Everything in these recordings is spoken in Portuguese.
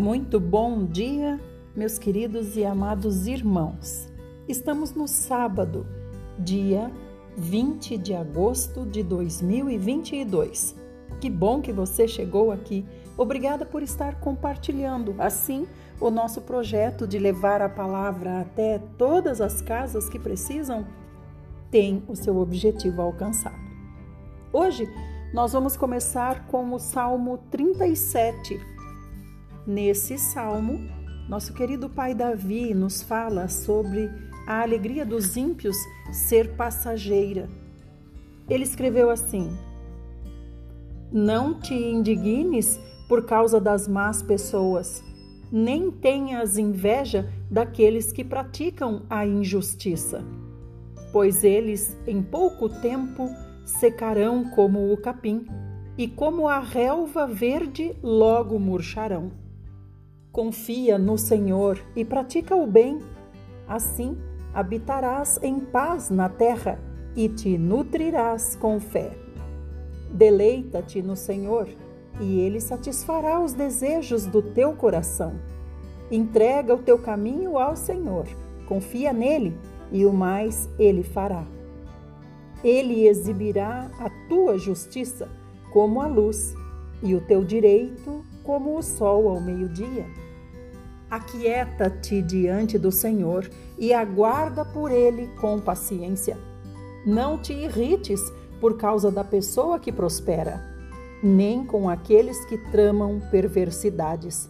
Muito bom dia, meus queridos e amados irmãos. Estamos no sábado, dia 20 de agosto de 2022. Que bom que você chegou aqui. Obrigada por estar compartilhando assim o nosso projeto de levar a palavra até todas as casas que precisam tem o seu objetivo alcançado. Hoje nós vamos começar com o Salmo 37 Nesse salmo, nosso querido pai Davi nos fala sobre a alegria dos ímpios ser passageira. Ele escreveu assim: Não te indignes por causa das más pessoas, nem tenhas inveja daqueles que praticam a injustiça, pois eles em pouco tempo secarão como o capim, e como a relva verde logo murcharão. Confia no Senhor e pratica o bem. Assim habitarás em paz na terra e te nutrirás com fé. Deleita-te no Senhor e ele satisfará os desejos do teu coração. Entrega o teu caminho ao Senhor, confia nele e o mais ele fará. Ele exibirá a tua justiça como a luz e o teu direito como o sol ao meio-dia. Aquieta-te diante do Senhor e aguarda por ele com paciência. Não te irrites por causa da pessoa que prospera, nem com aqueles que tramam perversidades.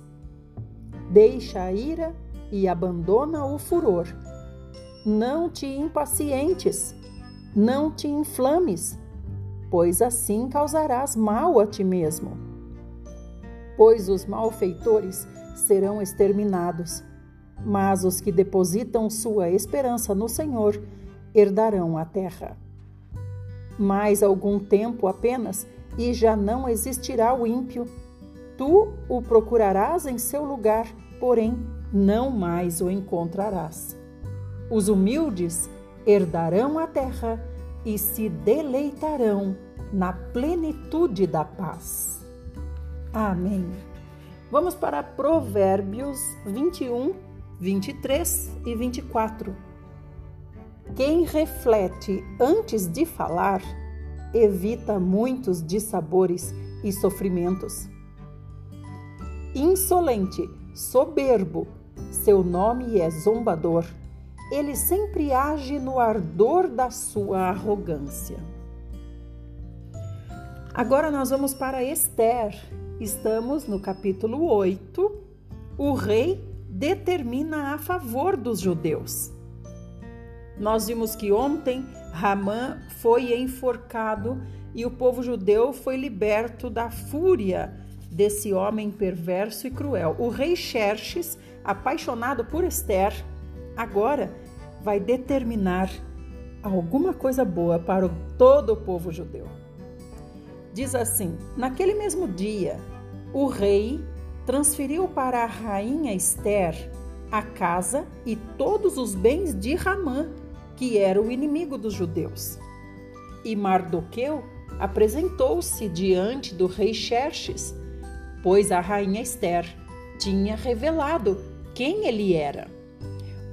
Deixa a ira e abandona o furor. Não te impacientes, não te inflames, pois assim causarás mal a ti mesmo. Pois os malfeitores serão exterminados, mas os que depositam sua esperança no Senhor herdarão a terra. Mais algum tempo apenas e já não existirá o ímpio. Tu o procurarás em seu lugar, porém não mais o encontrarás. Os humildes herdarão a terra e se deleitarão na plenitude da paz. Amém. Vamos para Provérbios 21, 23 e 24. Quem reflete antes de falar evita muitos dissabores e sofrimentos. Insolente, soberbo, seu nome é zombador. Ele sempre age no ardor da sua arrogância. Agora nós vamos para Esther, Estamos no capítulo 8. O rei determina a favor dos judeus. Nós vimos que ontem Ramã foi enforcado e o povo judeu foi liberto da fúria desse homem perverso e cruel. O rei Xerxes, apaixonado por Esther, agora vai determinar alguma coisa boa para todo o povo judeu. Diz assim: Naquele mesmo dia, o rei transferiu para a rainha Esther a casa e todos os bens de Ramã, que era o inimigo dos judeus. E Mardoqueu apresentou-se diante do rei Xerxes, pois a rainha Esther tinha revelado quem ele era.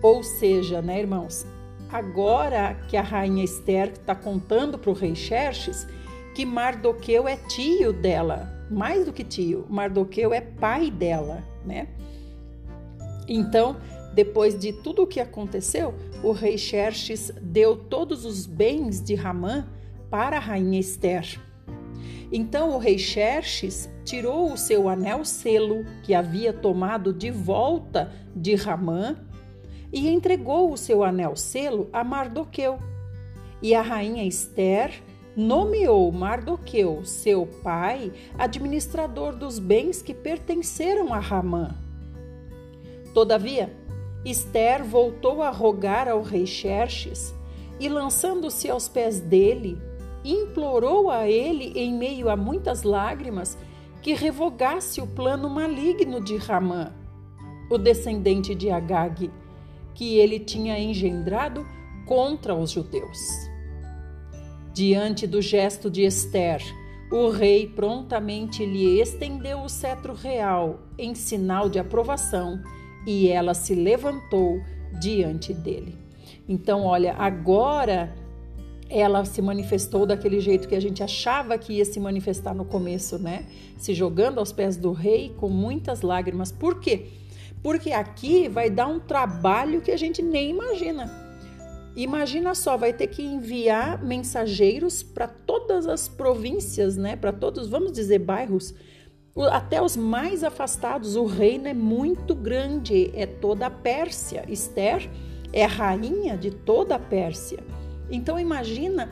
Ou seja, né, irmãos, agora que a rainha Esther está contando para o rei Xerxes que Mardoqueu é tio dela, mais do que tio, Mardoqueu é pai dela, né? Então, depois de tudo o que aconteceu, o rei Xerxes deu todos os bens de Ramã para a rainha Esther. Então o rei Xerxes tirou o seu anel selo que havia tomado de volta de Ramã e entregou o seu anel selo a Mardoqueu. E a rainha Esther nomeou Mardoqueu, seu pai, administrador dos bens que pertenceram a Ramã. Todavia, Esther voltou a rogar ao rei Xerxes e, lançando-se aos pés dele, implorou a ele, em meio a muitas lágrimas, que revogasse o plano maligno de Ramã, o descendente de Agag, que ele tinha engendrado contra os judeus. Diante do gesto de Esther, o rei prontamente lhe estendeu o cetro real em sinal de aprovação e ela se levantou diante dele. Então, olha, agora ela se manifestou daquele jeito que a gente achava que ia se manifestar no começo, né? Se jogando aos pés do rei com muitas lágrimas. Por quê? Porque aqui vai dar um trabalho que a gente nem imagina. Imagina só, vai ter que enviar mensageiros para todas as províncias, né? Para todos, vamos dizer, bairros, até os mais afastados. O reino é muito grande, é toda a Pérsia. Esther é a rainha de toda a Pérsia. Então imagina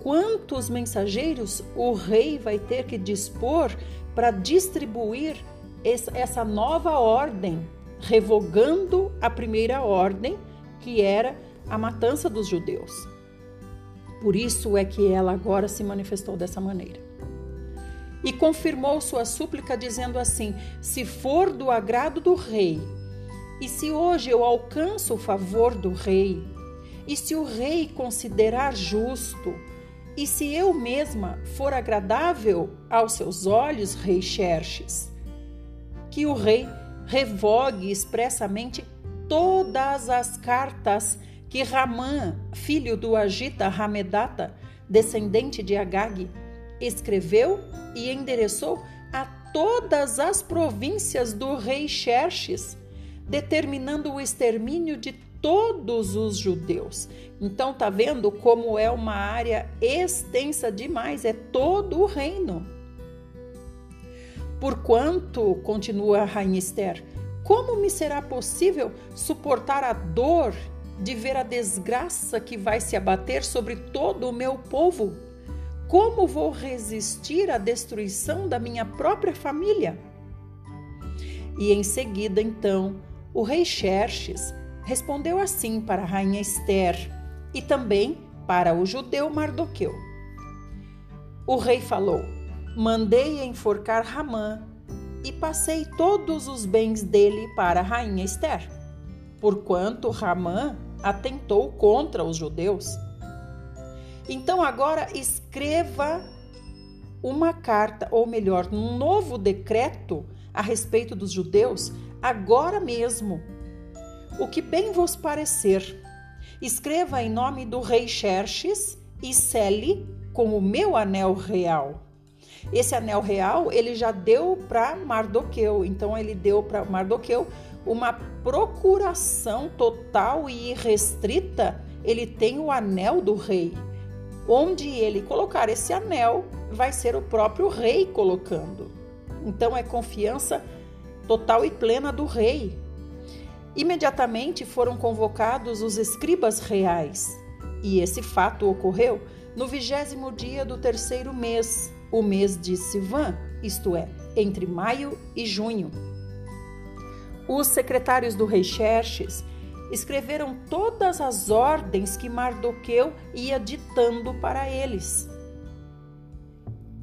quantos mensageiros o rei vai ter que dispor para distribuir essa nova ordem, revogando a primeira ordem, que era a matança dos judeus. Por isso é que ela agora se manifestou dessa maneira. E confirmou sua súplica, dizendo assim: Se for do agrado do rei, e se hoje eu alcanço o favor do rei, e se o rei considerar justo, e se eu mesma for agradável aos seus olhos, rei Xerxes, que o rei revogue expressamente todas as cartas que Ramã, filho do Agita Ramedata, descendente de Agag, escreveu e endereçou a todas as províncias do rei Xerxes, determinando o extermínio de todos os judeus. Então tá vendo como é uma área extensa demais, é todo o reino. Porquanto, continua a rainha Esther, como me será possível suportar a dor de ver a desgraça que vai se abater sobre todo o meu povo? Como vou resistir à destruição da minha própria família? E em seguida, então, o rei Xerxes respondeu assim para a rainha Esther e também para o judeu Mardoqueu. O rei falou: Mandei enforcar Ramã e passei todos os bens dele para a rainha Esther, porquanto Ramã atentou contra os judeus. Então agora escreva uma carta, ou melhor, um novo decreto a respeito dos judeus, agora mesmo. O que bem vos parecer. Escreva em nome do rei Xerxes e cele com o meu anel real. Esse anel real ele já deu para Mardoqueu, então ele deu para Mardoqueu uma procuração total e irrestrita, ele tem o anel do rei. Onde ele colocar esse anel, vai ser o próprio rei colocando. Então é confiança total e plena do rei. Imediatamente foram convocados os escribas reais, e esse fato ocorreu no vigésimo dia do terceiro mês, o mês de Sivan, isto é, entre maio e junho. Os secretários do rei Xerxes escreveram todas as ordens que Mardoqueu ia ditando para eles.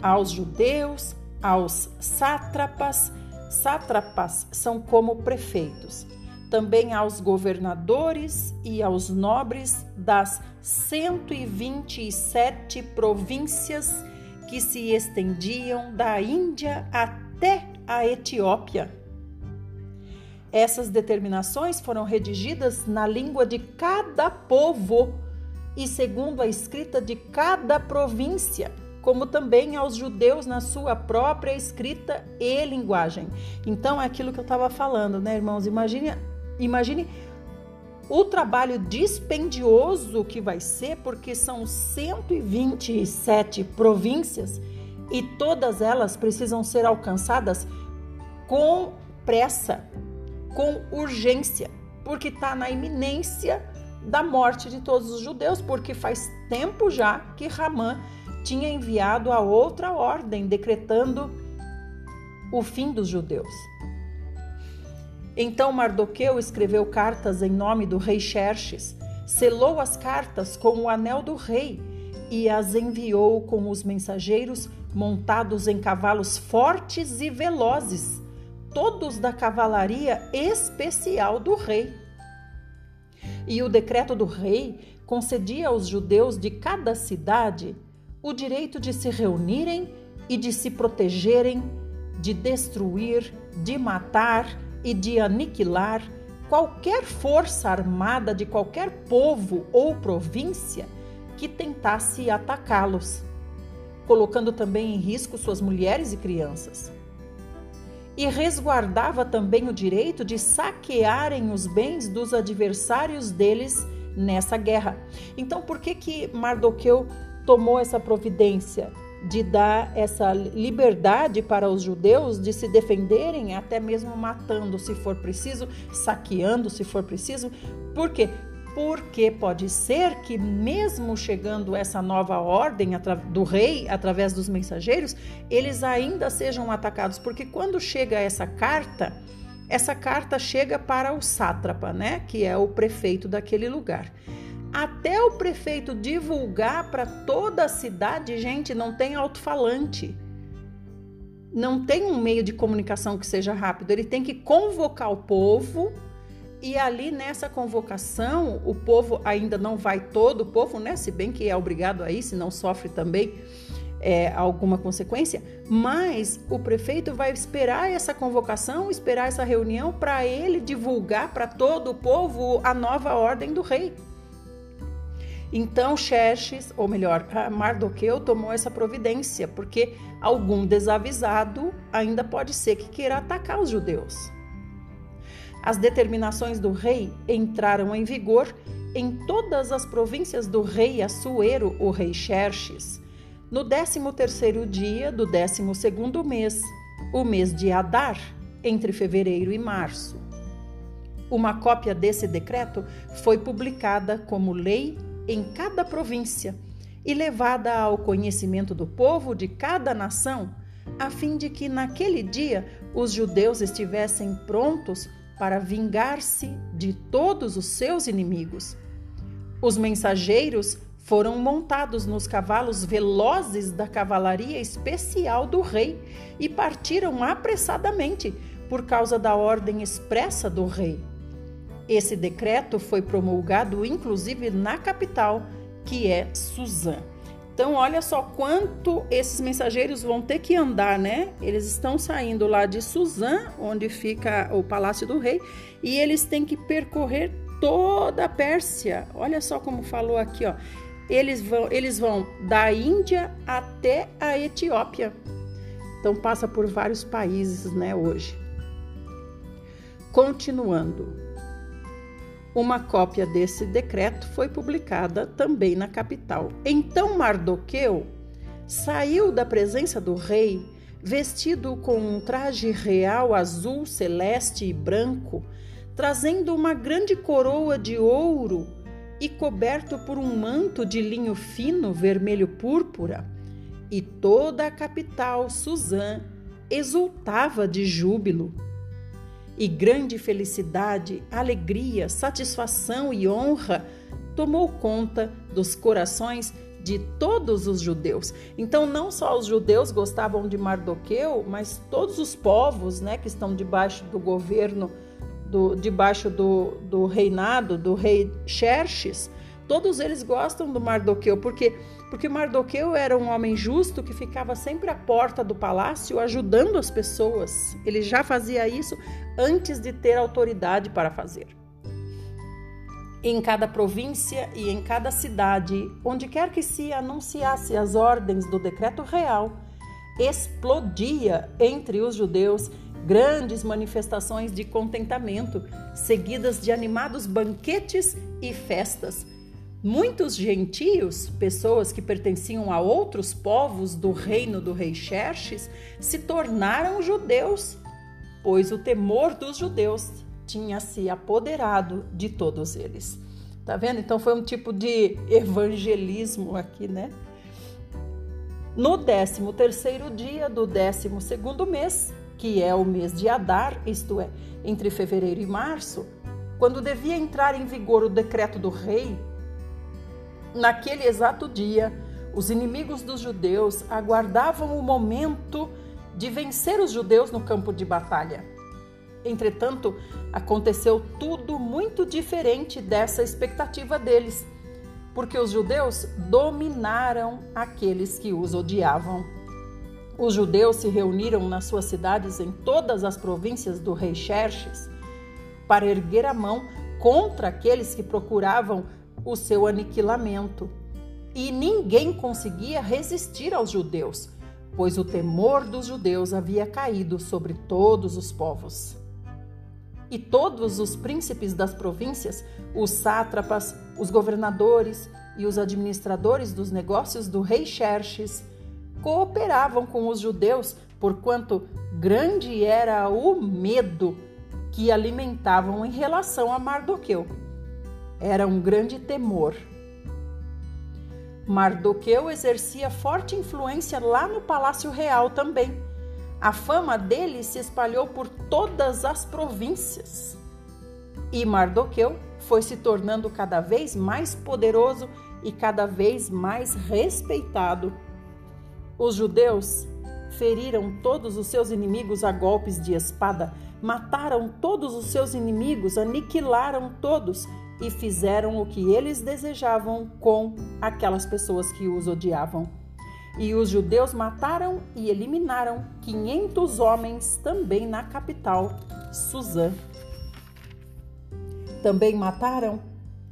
Aos judeus, aos sátrapas, sátrapas são como prefeitos, também aos governadores e aos nobres das 127 províncias que se estendiam da Índia até a Etiópia essas determinações foram redigidas na língua de cada povo e segundo a escrita de cada província, como também aos judeus na sua própria escrita e linguagem. Então, é aquilo que eu estava falando, né, irmãos? Imagine, imagine o trabalho dispendioso que vai ser, porque são 127 províncias e todas elas precisam ser alcançadas com pressa, com urgência, porque está na iminência da morte de todos os judeus, porque faz tempo já que Ramã tinha enviado a outra ordem decretando o fim dos judeus. Então Mardoqueu escreveu cartas em nome do rei Xerxes, selou as cartas com o anel do rei e as enviou com os mensageiros montados em cavalos fortes e velozes todos da cavalaria especial do rei. E o decreto do rei concedia aos judeus de cada cidade o direito de se reunirem e de se protegerem, de destruir, de matar e de aniquilar qualquer força armada de qualquer povo ou província que tentasse atacá-los, colocando também em risco suas mulheres e crianças. E resguardava também o direito de saquearem os bens dos adversários deles nessa guerra. Então, por que que Mardoqueu tomou essa providência? De dar essa liberdade para os judeus de se defenderem, até mesmo matando se for preciso, saqueando se for preciso. Por quê? Porque pode ser que, mesmo chegando essa nova ordem do rei através dos mensageiros, eles ainda sejam atacados. Porque quando chega essa carta, essa carta chega para o sátrapa, né? Que é o prefeito daquele lugar até o prefeito divulgar para toda a cidade, gente, não tem alto-falante. Não tem um meio de comunicação que seja rápido. Ele tem que convocar o povo e ali nessa convocação, o povo ainda não vai todo o povo, né? Se bem que é obrigado a ir, se não sofre também é, alguma consequência, mas o prefeito vai esperar essa convocação, esperar essa reunião para ele divulgar para todo o povo a nova ordem do rei. Então Xerxes, ou melhor, Mardoqueu tomou essa providência, porque algum desavisado ainda pode ser que queira atacar os judeus. As determinações do rei entraram em vigor em todas as províncias do rei Assuero, o rei Xerxes, no 13º dia do 12º mês, o mês de Adar, entre fevereiro e março. Uma cópia desse decreto foi publicada como lei em cada província e levada ao conhecimento do povo de cada nação, a fim de que naquele dia os judeus estivessem prontos para vingar-se de todos os seus inimigos. Os mensageiros foram montados nos cavalos velozes da cavalaria especial do rei e partiram apressadamente por causa da ordem expressa do rei. Esse decreto foi promulgado inclusive na capital, que é Suzã. Então, olha só quanto esses mensageiros vão ter que andar, né? Eles estão saindo lá de Suzã, onde fica o palácio do rei, e eles têm que percorrer toda a Pérsia. Olha só como falou aqui, ó. Eles vão, eles vão da Índia até a Etiópia. Então passa por vários países, né, hoje. Continuando. Uma cópia desse decreto foi publicada também na capital. Então Mardoqueu saiu da presença do rei vestido com um traje real azul, celeste e branco, trazendo uma grande coroa de ouro e coberto por um manto de linho fino vermelho púrpura. E toda a capital, Suzã, exultava de júbilo e grande felicidade, alegria, satisfação e honra tomou conta dos corações de todos os judeus. Então, não só os judeus gostavam de Mardoqueu, mas todos os povos né, que estão debaixo do governo, do, debaixo do, do reinado do rei Xerxes, todos eles gostam do Mardoqueu, porque porque Mardoqueu era um homem justo que ficava sempre à porta do palácio ajudando as pessoas. Ele já fazia isso antes de ter autoridade para fazer. Em cada província e em cada cidade, onde quer que se anunciasse as ordens do decreto real, explodia entre os judeus grandes manifestações de contentamento, seguidas de animados banquetes e festas Muitos gentios, pessoas que pertenciam a outros povos do reino do rei Xerxes, se tornaram judeus, pois o temor dos judeus tinha se apoderado de todos eles. Tá vendo? Então foi um tipo de evangelismo aqui, né? No 13 terceiro dia do 12 segundo mês, que é o mês de Adar, isto é, entre fevereiro e março, quando devia entrar em vigor o decreto do rei Naquele exato dia, os inimigos dos judeus aguardavam o momento de vencer os judeus no campo de batalha. Entretanto, aconteceu tudo muito diferente dessa expectativa deles, porque os judeus dominaram aqueles que os odiavam. Os judeus se reuniram nas suas cidades em todas as províncias do rei Xerxes para erguer a mão contra aqueles que procuravam o seu aniquilamento. E ninguém conseguia resistir aos judeus, pois o temor dos judeus havia caído sobre todos os povos. E todos os príncipes das províncias, os sátrapas, os governadores e os administradores dos negócios do rei Xerxes, cooperavam com os judeus, porquanto grande era o medo que alimentavam em relação a Mardoqueu. Era um grande temor. Mardoqueu exercia forte influência lá no palácio real também. A fama dele se espalhou por todas as províncias. E Mardoqueu foi se tornando cada vez mais poderoso e cada vez mais respeitado os judeus feriram todos os seus inimigos a golpes de espada, mataram todos os seus inimigos, aniquilaram todos e fizeram o que eles desejavam com aquelas pessoas que os odiavam. E os judeus mataram e eliminaram 500 homens também na capital, Suzã. Também mataram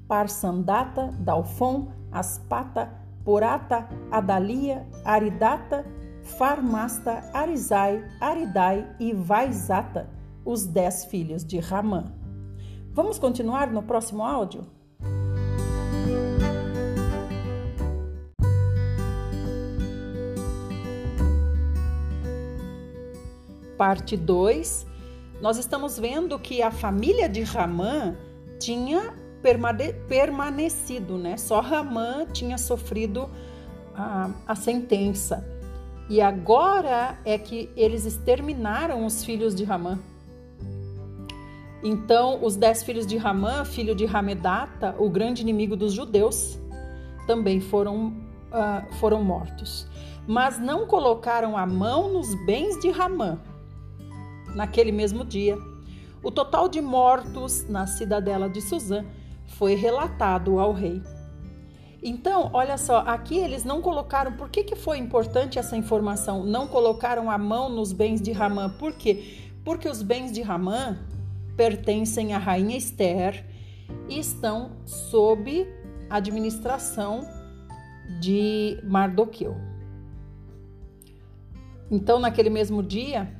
Parsandata, Dalfon, Aspata, Porata, Adalia, Aridata, Farmasta, Arizai, Aridai e Vaizata, os dez filhos de Ramã. Vamos continuar no próximo áudio? Parte 2. Nós estamos vendo que a família de Ramã tinha permanecido, né? Só Ramã tinha sofrido a, a sentença. E agora é que eles exterminaram os filhos de Ramã. Então, os dez filhos de Ramã, filho de Ramedata, o grande inimigo dos judeus, também foram, uh, foram mortos. Mas não colocaram a mão nos bens de Ramã naquele mesmo dia. O total de mortos na cidadela de Suzã foi relatado ao rei. Então, olha só, aqui eles não colocaram. Por que, que foi importante essa informação? Não colocaram a mão nos bens de Ramã. Por quê? Porque os bens de Ramã pertencem à rainha Esther e estão sob administração de Mardoqueu. Então, naquele mesmo dia,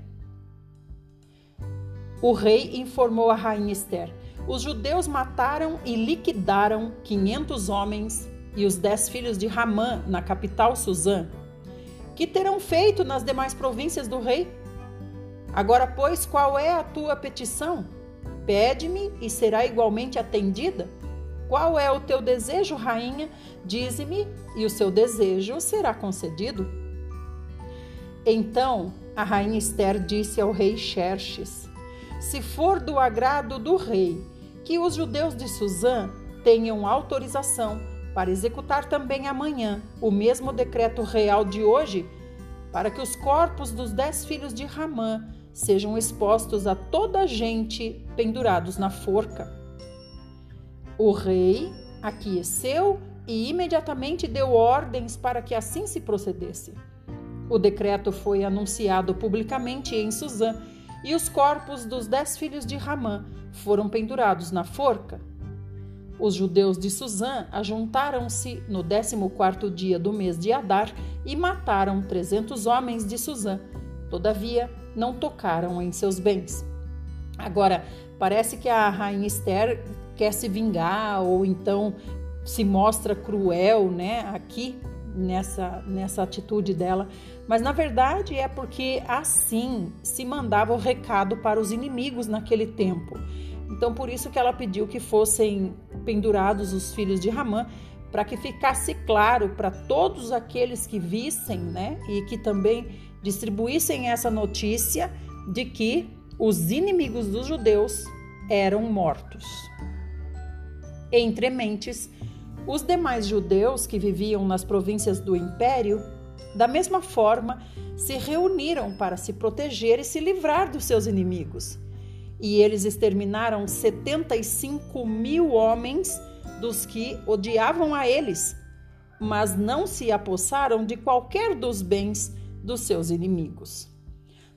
o rei informou a rainha Esther: os judeus mataram e liquidaram 500 homens e os dez filhos de Ramã na capital Suzã. Que terão feito nas demais províncias do rei? Agora, pois, qual é a tua petição? Pede-me e será igualmente atendida? Qual é o teu desejo, rainha? Dize-me, e o seu desejo será concedido. Então a rainha Esther disse ao rei Xerxes: Se for do agrado do rei que os judeus de Suzã tenham autorização para executar também amanhã o mesmo decreto real de hoje, para que os corpos dos dez filhos de Ramã sejam expostos a toda a gente pendurados na forca. O rei aqueceu e imediatamente deu ordens para que assim se procedesse. O decreto foi anunciado publicamente em Suzã e os corpos dos dez filhos de Ramã foram pendurados na forca. Os judeus de Suzã ajuntaram-se no décimo quarto dia do mês de Adar e mataram trezentos homens de Suzã. Todavia, não tocaram em seus bens. Agora, parece que a rainha Esther quer se vingar ou então se mostra cruel, né, aqui nessa nessa atitude dela, mas na verdade é porque assim se mandava o recado para os inimigos naquele tempo. Então por isso que ela pediu que fossem pendurados os filhos de Ramã, para que ficasse claro para todos aqueles que vissem, né, e que também distribuíssem essa notícia de que os inimigos dos judeus eram mortos. Entre mentes, os demais judeus que viviam nas províncias do império, da mesma forma, se reuniram para se proteger e se livrar dos seus inimigos. E eles exterminaram 75 mil homens dos que odiavam a eles, mas não se apossaram de qualquer dos bens dos seus inimigos.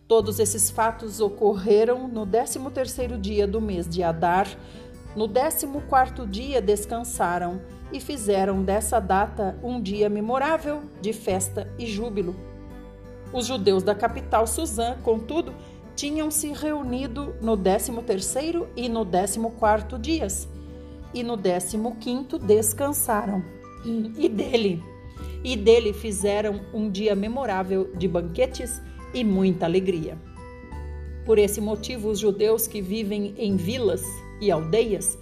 Todos esses fatos ocorreram no 13º dia do mês de Adar. No 14º dia descansaram e fizeram dessa data um dia memorável de festa e júbilo. Os judeus da capital Suzã, contudo, tinham se reunido no 13º e no 14º dias, e no 15º descansaram. E dele, e dele fizeram um dia memorável de banquetes e muita alegria. Por esse motivo, os judeus que vivem em vilas e aldeias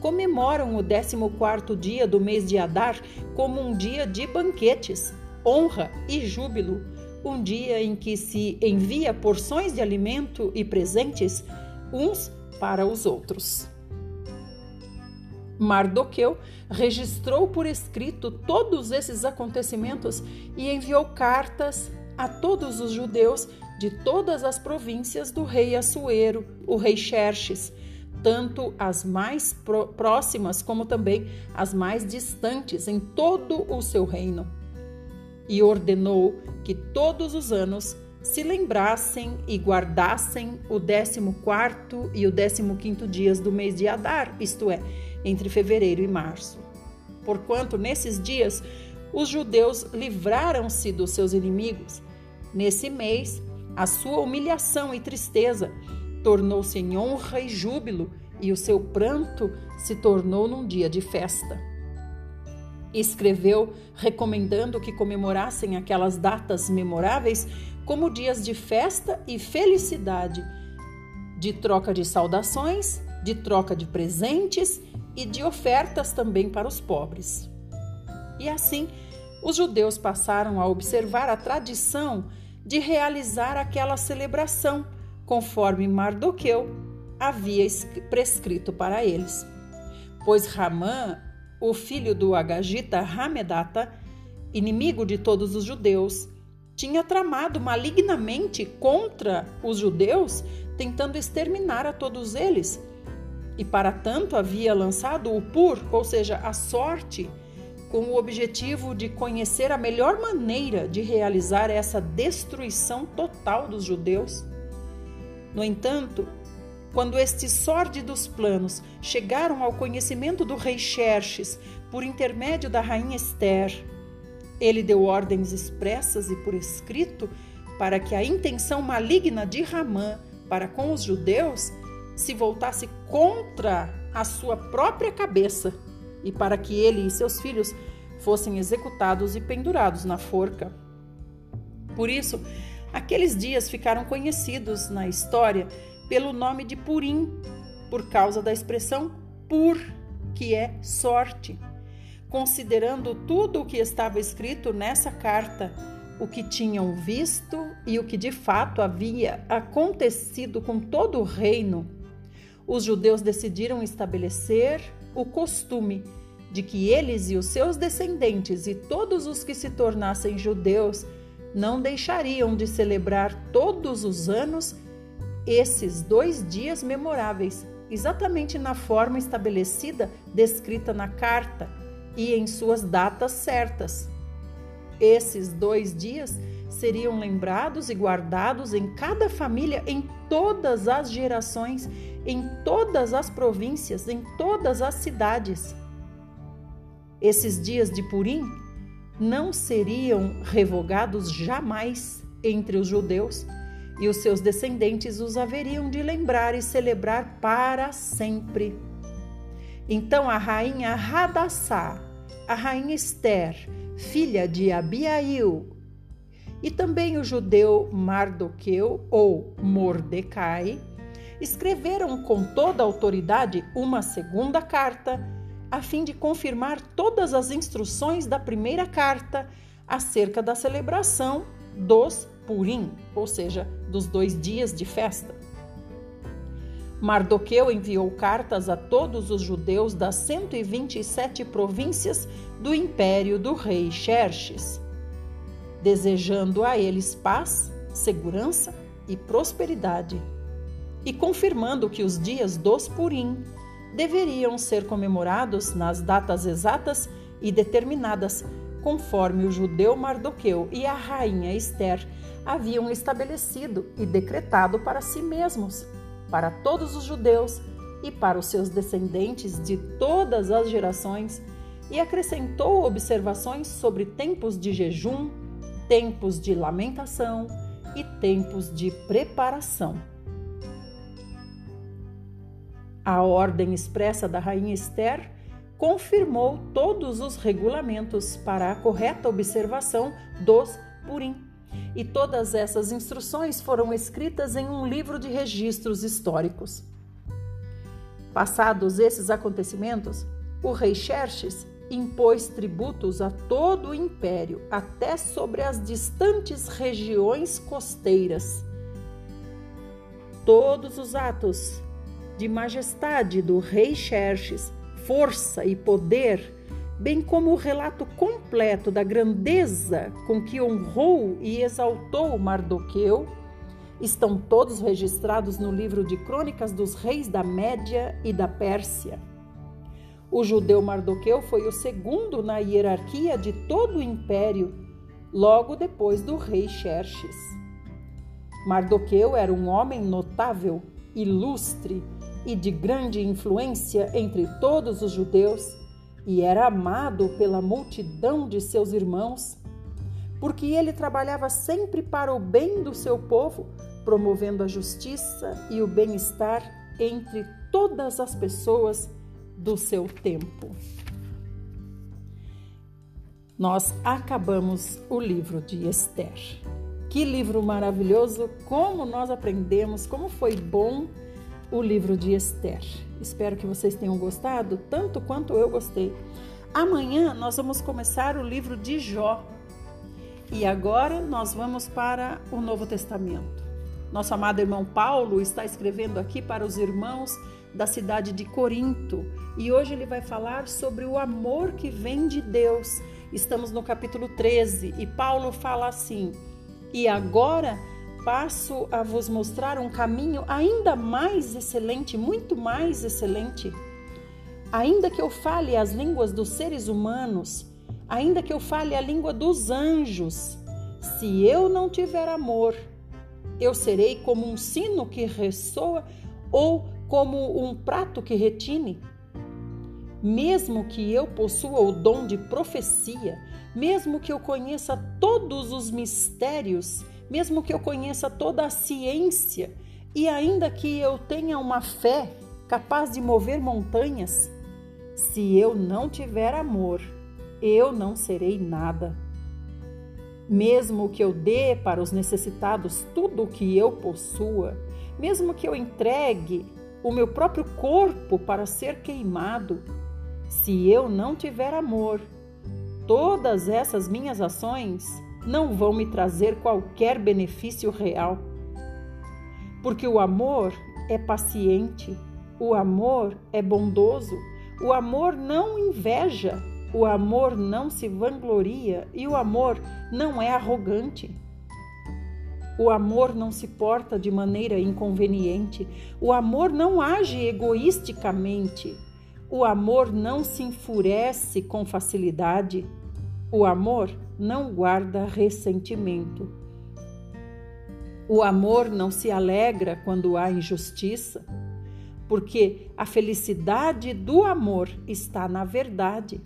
comemoram o 14º dia do mês de Adar como um dia de banquetes, honra e júbilo, um dia em que se envia porções de alimento e presentes uns para os outros. Mardoqueu registrou por escrito todos esses acontecimentos e enviou cartas a todos os judeus de todas as províncias do rei Assuero, o rei Xerxes, tanto as mais próximas como também as mais distantes em todo o seu reino. E ordenou que todos os anos se lembrassem e guardassem o 14 e o 15 dias do mês de Adar, isto é, entre fevereiro e março. Porquanto nesses dias os judeus livraram-se dos seus inimigos. Nesse mês, a sua humilhação e tristeza tornou-se em honra e júbilo, e o seu pranto se tornou num dia de festa. Escreveu recomendando que comemorassem aquelas datas memoráveis como dias de festa e felicidade, de troca de saudações, de troca de presentes e de ofertas também para os pobres. E assim, os judeus passaram a observar a tradição de realizar aquela celebração conforme Mardoqueu havia prescrito para eles. Pois Ramã, o filho do Agagita Hamedata, inimigo de todos os judeus, tinha tramado malignamente contra os judeus, tentando exterminar a todos eles. E para tanto havia lançado o pur, ou seja, a sorte, com o objetivo de conhecer a melhor maneira de realizar essa destruição total dos judeus. No entanto, quando estes sórdidos planos chegaram ao conhecimento do rei Xerxes por intermédio da rainha Esther, ele deu ordens expressas e por escrito para que a intenção maligna de Ramã para com os judeus se voltasse contra a sua própria cabeça e para que ele e seus filhos fossem executados e pendurados na forca. Por isso, Aqueles dias ficaram conhecidos na história pelo nome de Purim, por causa da expressão pur, que é sorte. Considerando tudo o que estava escrito nessa carta, o que tinham visto e o que de fato havia acontecido com todo o reino, os judeus decidiram estabelecer o costume de que eles e os seus descendentes e todos os que se tornassem judeus não deixariam de celebrar todos os anos esses dois dias memoráveis, exatamente na forma estabelecida, descrita na carta e em suas datas certas. Esses dois dias seriam lembrados e guardados em cada família, em todas as gerações, em todas as províncias, em todas as cidades. Esses dias de Purim não seriam revogados jamais entre os judeus, e os seus descendentes os haveriam de lembrar e celebrar para sempre. Então a rainha Hadassah, a rainha Esther, filha de Abiail, e também o judeu Mardoqueu ou Mordecai, escreveram com toda a autoridade uma segunda carta a fim de confirmar todas as instruções da primeira carta acerca da celebração dos Purim, ou seja, dos dois dias de festa. Mardoqueu enviou cartas a todos os judeus das 127 províncias do império do rei Xerxes, desejando a eles paz, segurança e prosperidade, e confirmando que os dias dos Purim deveriam ser comemorados nas datas exatas e determinadas, conforme o judeu Mardoqueu e a rainha Esther haviam estabelecido e decretado para si mesmos, para todos os judeus e para os seus descendentes de todas as gerações, e acrescentou observações sobre tempos de jejum, tempos de lamentação e tempos de preparação. A ordem expressa da rainha Esther confirmou todos os regulamentos para a correta observação dos Purim. E todas essas instruções foram escritas em um livro de registros históricos. Passados esses acontecimentos, o rei Xerxes impôs tributos a todo o império, até sobre as distantes regiões costeiras. Todos os atos de majestade do rei Xerxes força e poder, bem como o relato completo da grandeza com que honrou e exaltou Mardoqueu, estão todos registrados no livro de Crônicas dos Reis da Média e da Pérsia. O judeu Mardoqueu foi o segundo na hierarquia de todo o império, logo depois do rei Xerxes. Mardoqueu era um homem notável, ilustre e de grande influência entre todos os judeus, e era amado pela multidão de seus irmãos, porque ele trabalhava sempre para o bem do seu povo, promovendo a justiça e o bem-estar entre todas as pessoas do seu tempo. Nós acabamos o livro de Esther. Que livro maravilhoso! Como nós aprendemos, como foi bom o livro de Esther. Espero que vocês tenham gostado tanto quanto eu gostei. Amanhã nós vamos começar o livro de Jó. E agora nós vamos para o Novo Testamento. Nosso amado irmão Paulo está escrevendo aqui para os irmãos da cidade de Corinto e hoje ele vai falar sobre o amor que vem de Deus. Estamos no capítulo 13 e Paulo fala assim: E agora passo a vos mostrar um caminho ainda mais excelente, muito mais excelente. Ainda que eu fale as línguas dos seres humanos, ainda que eu fale a língua dos anjos, se eu não tiver amor, eu serei como um sino que ressoa ou como um prato que retine. Mesmo que eu possua o dom de profecia, mesmo que eu conheça todos os mistérios, mesmo que eu conheça toda a ciência e ainda que eu tenha uma fé capaz de mover montanhas, se eu não tiver amor, eu não serei nada. Mesmo que eu dê para os necessitados tudo o que eu possua, mesmo que eu entregue o meu próprio corpo para ser queimado, se eu não tiver amor, todas essas minhas ações não vão me trazer qualquer benefício real. Porque o amor é paciente, o amor é bondoso, o amor não inveja, o amor não se vangloria e o amor não é arrogante. O amor não se porta de maneira inconveniente, o amor não age egoisticamente, o amor não se enfurece com facilidade, o amor não guarda ressentimento. O amor não se alegra quando há injustiça, porque a felicidade do amor está na verdade.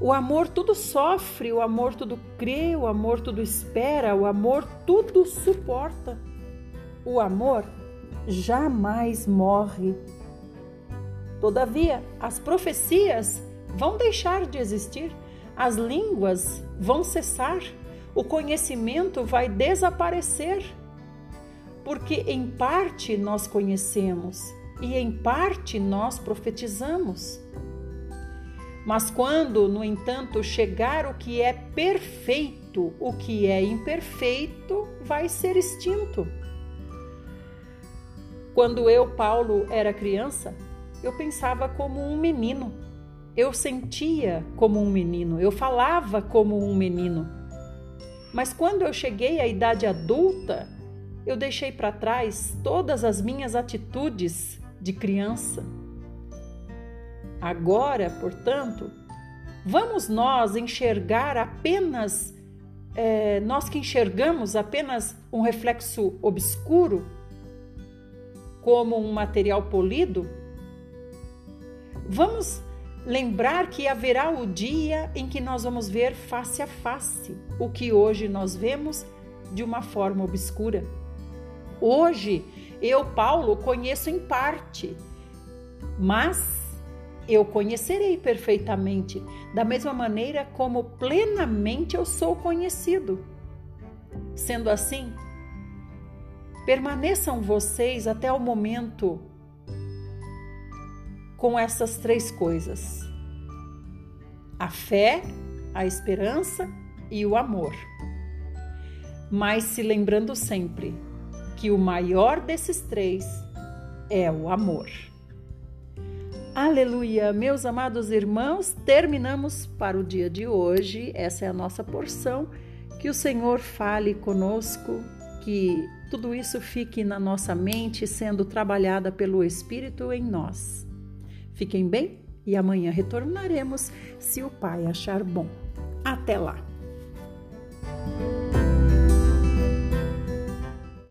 O amor tudo sofre, o amor tudo crê, o amor tudo espera, o amor tudo suporta. O amor jamais morre. Todavia, as profecias vão deixar de existir as línguas vão cessar, o conhecimento vai desaparecer. Porque em parte nós conhecemos e em parte nós profetizamos. Mas quando, no entanto, chegar o que é perfeito, o que é imperfeito vai ser extinto. Quando eu, Paulo, era criança, eu pensava como um menino eu sentia como um menino, eu falava como um menino. Mas quando eu cheguei à idade adulta, eu deixei para trás todas as minhas atitudes de criança. Agora, portanto, Vamos nós enxergar apenas, é, nós que enxergamos apenas um reflexo obscuro como um material polido? Vamos lembrar que haverá o dia em que nós vamos ver face a face o que hoje nós vemos de uma forma obscura. Hoje, eu, Paulo, conheço em parte, mas eu conhecerei perfeitamente, da mesma maneira como plenamente eu sou conhecido. Sendo assim, permaneçam vocês até o momento com essas três coisas: a fé, a esperança e o amor. Mas se lembrando sempre que o maior desses três é o amor. Aleluia! Meus amados irmãos, terminamos para o dia de hoje. Essa é a nossa porção. Que o Senhor fale conosco, que tudo isso fique na nossa mente, sendo trabalhada pelo Espírito em nós. Fiquem bem e amanhã retornaremos se o Pai achar bom. Até lá!